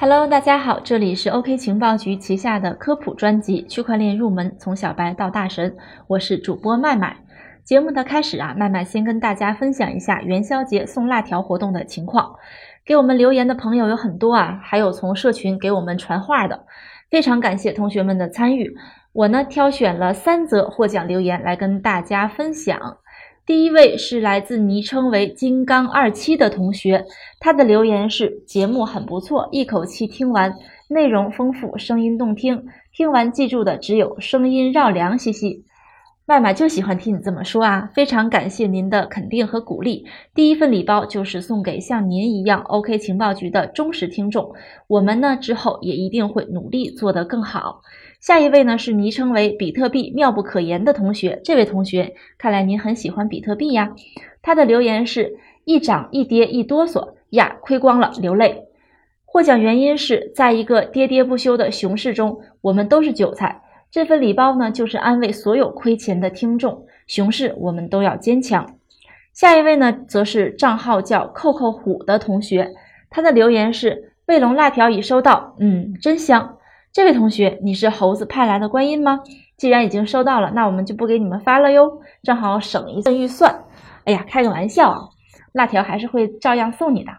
Hello，大家好，这里是 OK 情报局旗下的科普专辑《区块链入门：从小白到大神》，我是主播麦麦。节目的开始啊，麦麦先跟大家分享一下元宵节送辣条活动的情况。给我们留言的朋友有很多啊，还有从社群给我们传话的，非常感谢同学们的参与。我呢挑选了三则获奖留言来跟大家分享。第一位是来自昵称为“金刚二七”的同学，他的留言是：节目很不错，一口气听完，内容丰富，声音动听，听完记住的只有声音绕梁，嘻嘻。麦麦就喜欢听你这么说啊，非常感谢您的肯定和鼓励。第一份礼包就是送给像您一样 OK 情报局的忠实听众，我们呢之后也一定会努力做得更好。下一位呢是昵称为“比特币妙不可言”的同学，这位同学看来您很喜欢比特币呀。他的留言是一涨一跌一哆嗦呀，亏光了流泪。获奖原因是在一个喋喋不休的熊市中，我们都是韭菜。这份礼包呢，就是安慰所有亏钱的听众，熊市我们都要坚强。下一位呢，则是账号叫扣扣虎的同学，他的留言是卫龙辣条已收到，嗯，真香。这位同学，你是猴子派来的观音吗？既然已经收到了，那我们就不给你们发了哟，正好省一份预算。哎呀，开个玩笑啊，辣条还是会照样送你的。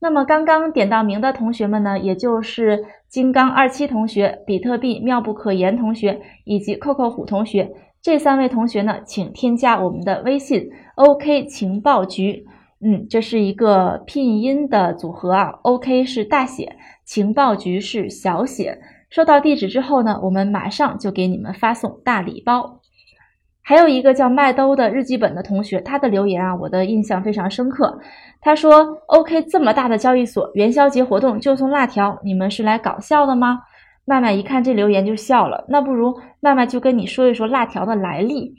那么刚刚点到名的同学们呢，也就是金刚二七同学、比特币妙不可言同学以及扣扣虎同学这三位同学呢，请添加我们的微信 OK 情报局。嗯，这是一个拼音的组合啊，OK 是大写，情报局是小写。收到地址之后呢，我们马上就给你们发送大礼包。还有一个叫麦兜的日记本的同学，他的留言啊，我的印象非常深刻。他说：“OK，这么大的交易所，元宵节活动就送辣条，你们是来搞笑的吗？”麦麦一看这留言就笑了。那不如麦麦就跟你说一说辣条的来历。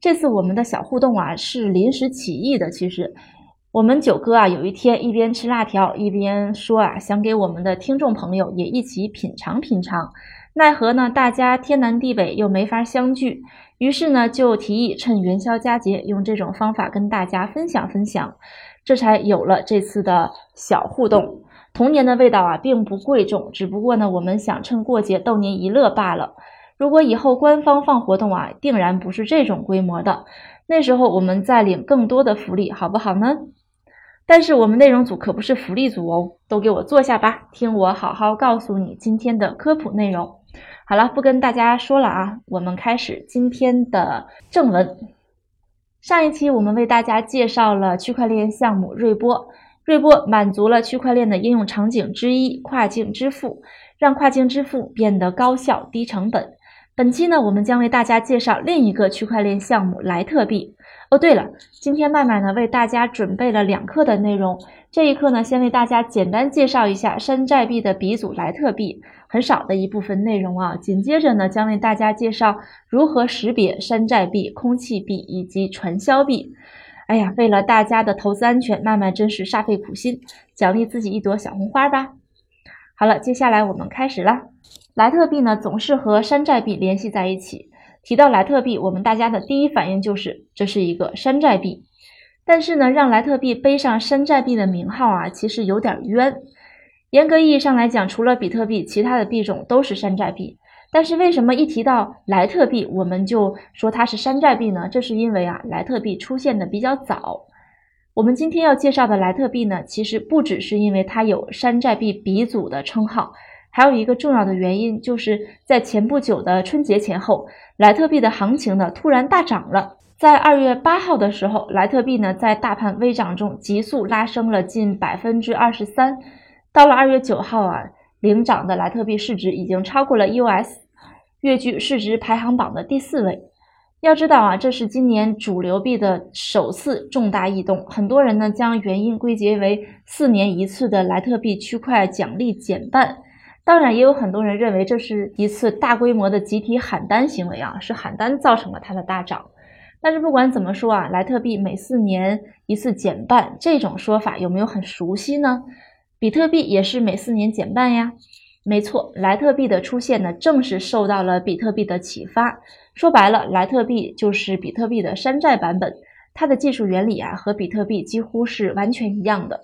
这次我们的小互动啊，是临时起意的，其实。我们九哥啊，有一天一边吃辣条一边说啊，想给我们的听众朋友也一起品尝品尝。奈何呢，大家天南地北又没法相聚，于是呢，就提议趁元宵佳节用这种方法跟大家分享分享，这才有了这次的小互动。童年的味道啊，并不贵重，只不过呢，我们想趁过节逗您一乐罢了。如果以后官方放活动啊，定然不是这种规模的，那时候我们再领更多的福利，好不好呢？但是我们内容组可不是福利组哦，都给我坐下吧，听我好好告诉你今天的科普内容。好了，不跟大家说了啊，我们开始今天的正文。上一期我们为大家介绍了区块链项目瑞波，瑞波满足了区块链的应用场景之一——跨境支付，让跨境支付变得高效、低成本。本期呢，我们将为大家介绍另一个区块链项目莱特币。哦，对了，今天麦麦呢为大家准备了两课的内容。这一课呢，先为大家简单介绍一下山寨币的鼻祖莱特币，很少的一部分内容啊。紧接着呢，将为大家介绍如何识别山寨币、空气币以及传销币。哎呀，为了大家的投资安全，麦麦真是煞费苦心，奖励自己一朵小红花吧。好了，接下来我们开始了。莱特币呢，总是和山寨币联系在一起。提到莱特币，我们大家的第一反应就是这是一个山寨币。但是呢，让莱特币背上山寨币的名号啊，其实有点冤。严格意义上来讲，除了比特币，其他的币种都是山寨币。但是为什么一提到莱特币，我们就说它是山寨币呢？这是因为啊，莱特币出现的比较早。我们今天要介绍的莱特币呢，其实不只是因为它有山寨币鼻祖的称号。还有一个重要的原因，就是在前不久的春节前后，莱特币的行情呢突然大涨了。在二月八号的时候，莱特币呢在大盘微涨中急速拉升了近百分之二十三。到了二月九号啊，领涨的莱特币市值已经超过了 US，跃居市值排行榜的第四位。要知道啊，这是今年主流币的首次重大异动。很多人呢将原因归结为四年一次的莱特币区块奖励减半。当然，也有很多人认为这是一次大规模的集体喊单行为啊，是喊单造成了它的大涨。但是不管怎么说啊，莱特币每四年一次减半这种说法有没有很熟悉呢？比特币也是每四年减半呀。没错，莱特币的出现呢，正是受到了比特币的启发。说白了，莱特币就是比特币的山寨版本，它的技术原理啊和比特币几乎是完全一样的。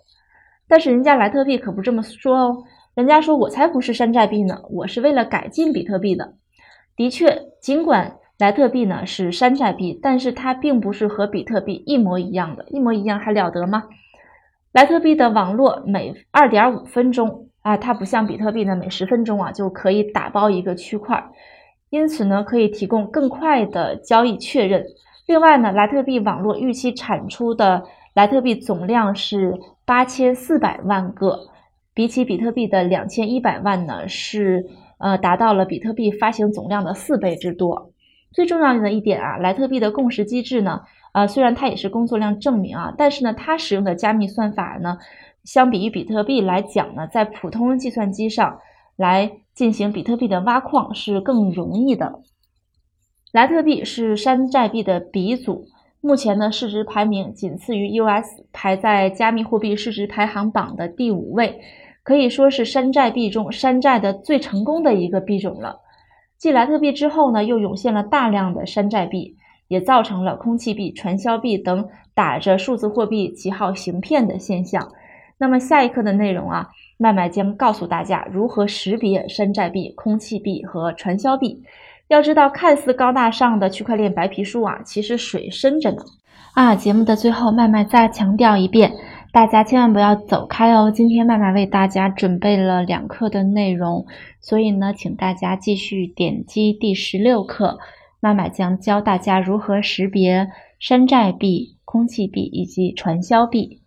但是人家莱特币可不这么说哦。人家说我才不是山寨币呢，我是为了改进比特币的。的确，尽管莱特币呢是山寨币，但是它并不是和比特币一模一样的，一模一样还了得吗？莱特币的网络每二点五分钟啊，它不像比特币呢每十分钟啊就可以打包一个区块，因此呢可以提供更快的交易确认。另外呢，莱特币网络预期产出的莱特币总量是八千四百万个。比起比特币的两千一百万呢，是呃达到了比特币发行总量的四倍之多。最重要的一点啊，莱特币的共识机制呢，呃虽然它也是工作量证明啊，但是呢它使用的加密算法呢，相比于比特币来讲呢，在普通计算机上来进行比特币的挖矿是更容易的。莱特币是山寨币的鼻祖，目前呢市值排名仅次于 US，排在加密货币市值排行榜的第五位。可以说是山寨币中山寨的最成功的一个币种了。继莱特币之后呢，又涌现了大量的山寨币，也造成了空气币、传销币等打着数字货币旗号行骗的现象。那么下一课的内容啊，麦麦将告诉大家如何识别山寨币、空气币和传销币。要知道，看似高大上的区块链白皮书啊，其实水深着呢。啊，节目的最后，麦麦再强调一遍。大家千万不要走开哦！今天麦麦为大家准备了两课的内容，所以呢，请大家继续点击第十六课，麦麦将教大家如何识别山寨币、空气币以及传销币。